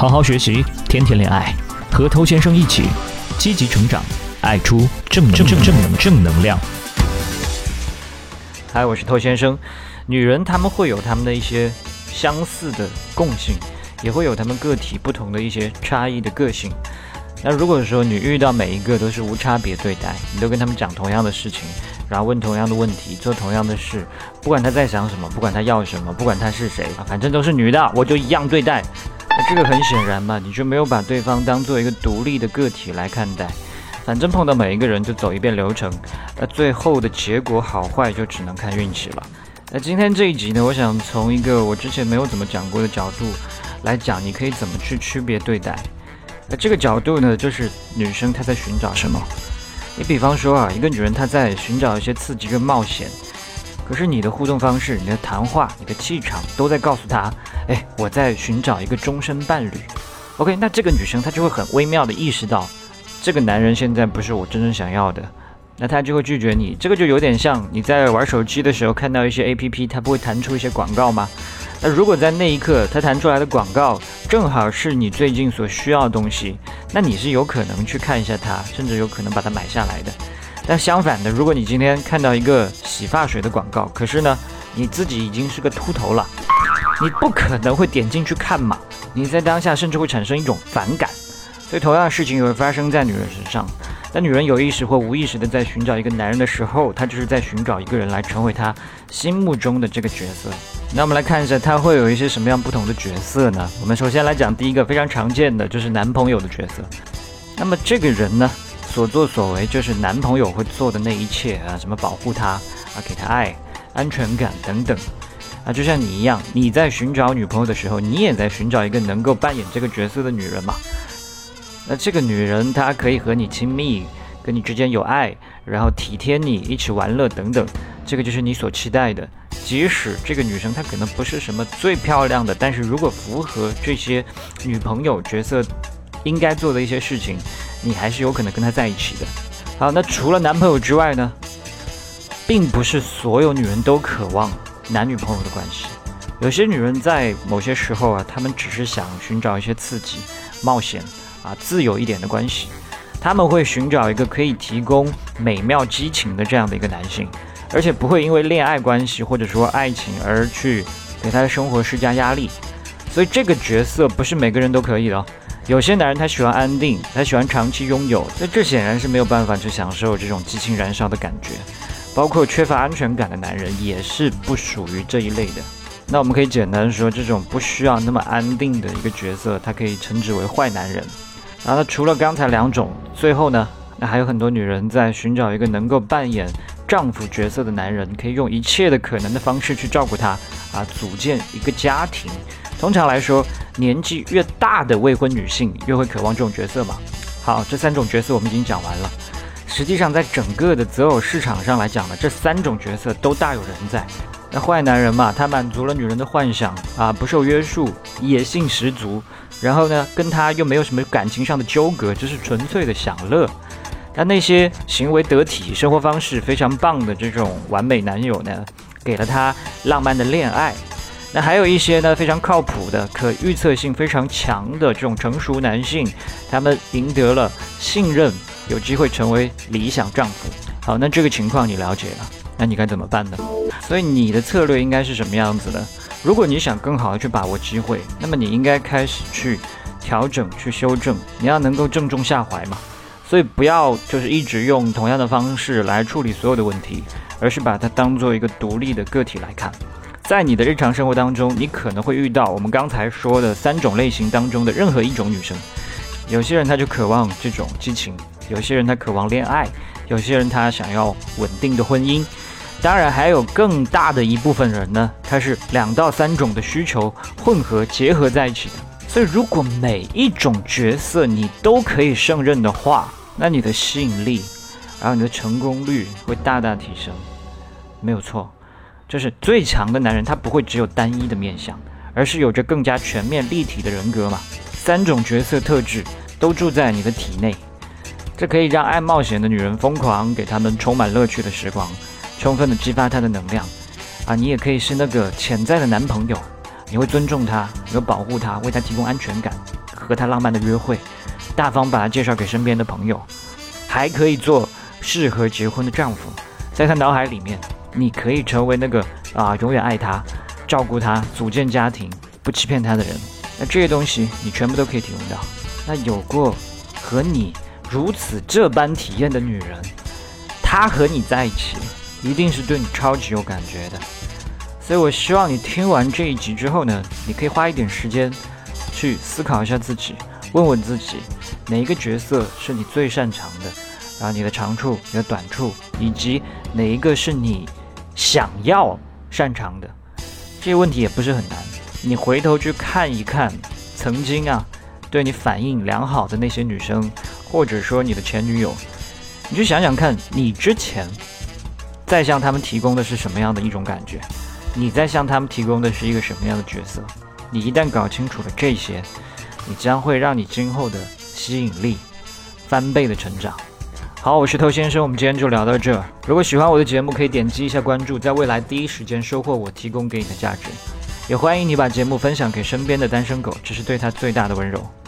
好好学习，天天恋爱，和偷先生一起积极成长，爱出正正正正能正能量。嗨，我是偷先生。女人她们会有她们的一些相似的共性，也会有她们个体不同的一些差异的个性。那如果说你遇到每一个都是无差别对待，你都跟他们讲同样的事情，然后问同样的问题，做同样的事，不管他在想什么，不管他要什么，不管他是谁，反正都是女的，我就一样对待。这个很显然嘛，你就没有把对方当做一个独立的个体来看待。反正碰到每一个人就走一遍流程，那最后的结果好坏就只能看运气了。那今天这一集呢，我想从一个我之前没有怎么讲过的角度来讲，你可以怎么去区别对待。那这个角度呢，就是女生她在寻找什么。你比方说啊，一个女人她在寻找一些刺激跟冒险，可是你的互动方式、你的谈话、你的气场都在告诉她，哎，我在寻找一个终身伴侣。OK，那这个女生她就会很微妙的意识到，这个男人现在不是我真正想要的。那他就会拒绝你，这个就有点像你在玩手机的时候看到一些 A P P，它不会弹出一些广告吗？那如果在那一刻它弹出来的广告正好是你最近所需要的东西，那你是有可能去看一下它，甚至有可能把它买下来的。但相反的，如果你今天看到一个洗发水的广告，可是呢你自己已经是个秃头了，你不可能会点进去看嘛？你在当下甚至会产生一种反感。所以同样的事情也会发生在女人身上。当女人有意识或无意识的在寻找一个男人的时候，她就是在寻找一个人来成为她心目中的这个角色。那我们来看一下，她会有一些什么样不同的角色呢？我们首先来讲第一个非常常见的，就是男朋友的角色。那么这个人呢，所作所为就是男朋友会做的那一切啊，什么保护她啊，给她爱、安全感等等啊，就像你一样，你在寻找女朋友的时候，你也在寻找一个能够扮演这个角色的女人嘛。那这个女人，她可以和你亲密，跟你之间有爱，然后体贴你，一起玩乐等等，这个就是你所期待的。即使这个女生她可能不是什么最漂亮的，但是如果符合这些女朋友角色应该做的一些事情，你还是有可能跟她在一起的。好，那除了男朋友之外呢，并不是所有女人都渴望男女朋友的关系。有些女人在某些时候啊，她们只是想寻找一些刺激、冒险。啊，自由一点的关系，他们会寻找一个可以提供美妙激情的这样的一个男性，而且不会因为恋爱关系或者说爱情而去给他的生活施加压力。所以这个角色不是每个人都可以的。有些男人他喜欢安定，他喜欢长期拥有，那这显然是没有办法去享受这种激情燃烧的感觉。包括缺乏安全感的男人也是不属于这一类的。那我们可以简单说，这种不需要那么安定的一个角色，他可以称之为坏男人。然后除了刚才两种，最后呢，那还有很多女人在寻找一个能够扮演丈夫角色的男人，可以用一切的可能的方式去照顾他，啊，组建一个家庭。通常来说，年纪越大的未婚女性越会渴望这种角色嘛。好，这三种角色我们已经讲完了。实际上，在整个的择偶市场上来讲呢，这三种角色都大有人在。那坏男人嘛，他满足了女人的幻想啊，不受约束，野性十足。然后呢，跟他又没有什么感情上的纠葛，就是纯粹的享乐。但那些行为得体、生活方式非常棒的这种完美男友呢，给了他浪漫的恋爱。那还有一些呢，非常靠谱的、可预测性非常强的这种成熟男性，他们赢得了信任，有机会成为理想丈夫。好，那这个情况你了解了，那你该怎么办呢？所以你的策略应该是什么样子的？如果你想更好的去把握机会，那么你应该开始去调整、去修正。你要能够正中下怀嘛，所以不要就是一直用同样的方式来处理所有的问题，而是把它当做一个独立的个体来看。在你的日常生活当中，你可能会遇到我们刚才说的三种类型当中的任何一种女生。有些人他就渴望这种激情，有些人他渴望恋爱，有些人他想要稳定的婚姻。当然，还有更大的一部分人呢，他是两到三种的需求混合结合在一起的。所以，如果每一种角色你都可以胜任的话，那你的吸引力，然后你的成功率会大大提升。没有错，就是最强的男人，他不会只有单一的面相，而是有着更加全面立体的人格嘛。三种角色特质都住在你的体内，这可以让爱冒险的女人疯狂，给他们充满乐趣的时光。充分的激发她的能量，啊，你也可以是那个潜在的男朋友，你会尊重他，你会保护他，为他提供安全感，和他浪漫的约会，大方把他介绍给身边的朋友，还可以做适合结婚的丈夫。在他脑海里面，你可以成为那个啊永远爱他、照顾他、组建家庭、不欺骗他的人。那这些东西你全部都可以提供到。那有过和你如此这般体验的女人，她和你在一起，一定是对你超级有感觉的。所以我希望你听完这一集之后呢，你可以花一点时间去思考一下自己，问问自己，哪一个角色是你最擅长的，然后你的长处、你的短处，以及哪一个是你想要擅长的。这些问题也不是很难，你回头去看一看曾经啊。对你反应良好的那些女生，或者说你的前女友，你去想想看，你之前在向他们提供的是什么样的一种感觉？你在向他们提供的是一个什么样的角色？你一旦搞清楚了这些，你将会让你今后的吸引力翻倍的成长。好，我是偷先生，我们今天就聊到这。如果喜欢我的节目，可以点击一下关注，在未来第一时间收获我提供给你的价值。也欢迎你把节目分享给身边的单身狗，这是对他最大的温柔。